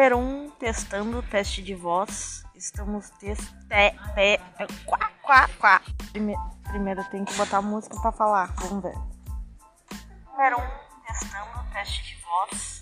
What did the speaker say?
Número 1, um, testando teste de voz. Estamos teste. Te, quá, quá, quá. Primeiro, primeiro tem que botar a música pra falar. Vamos ver. Número 1, um, testando teste de voz.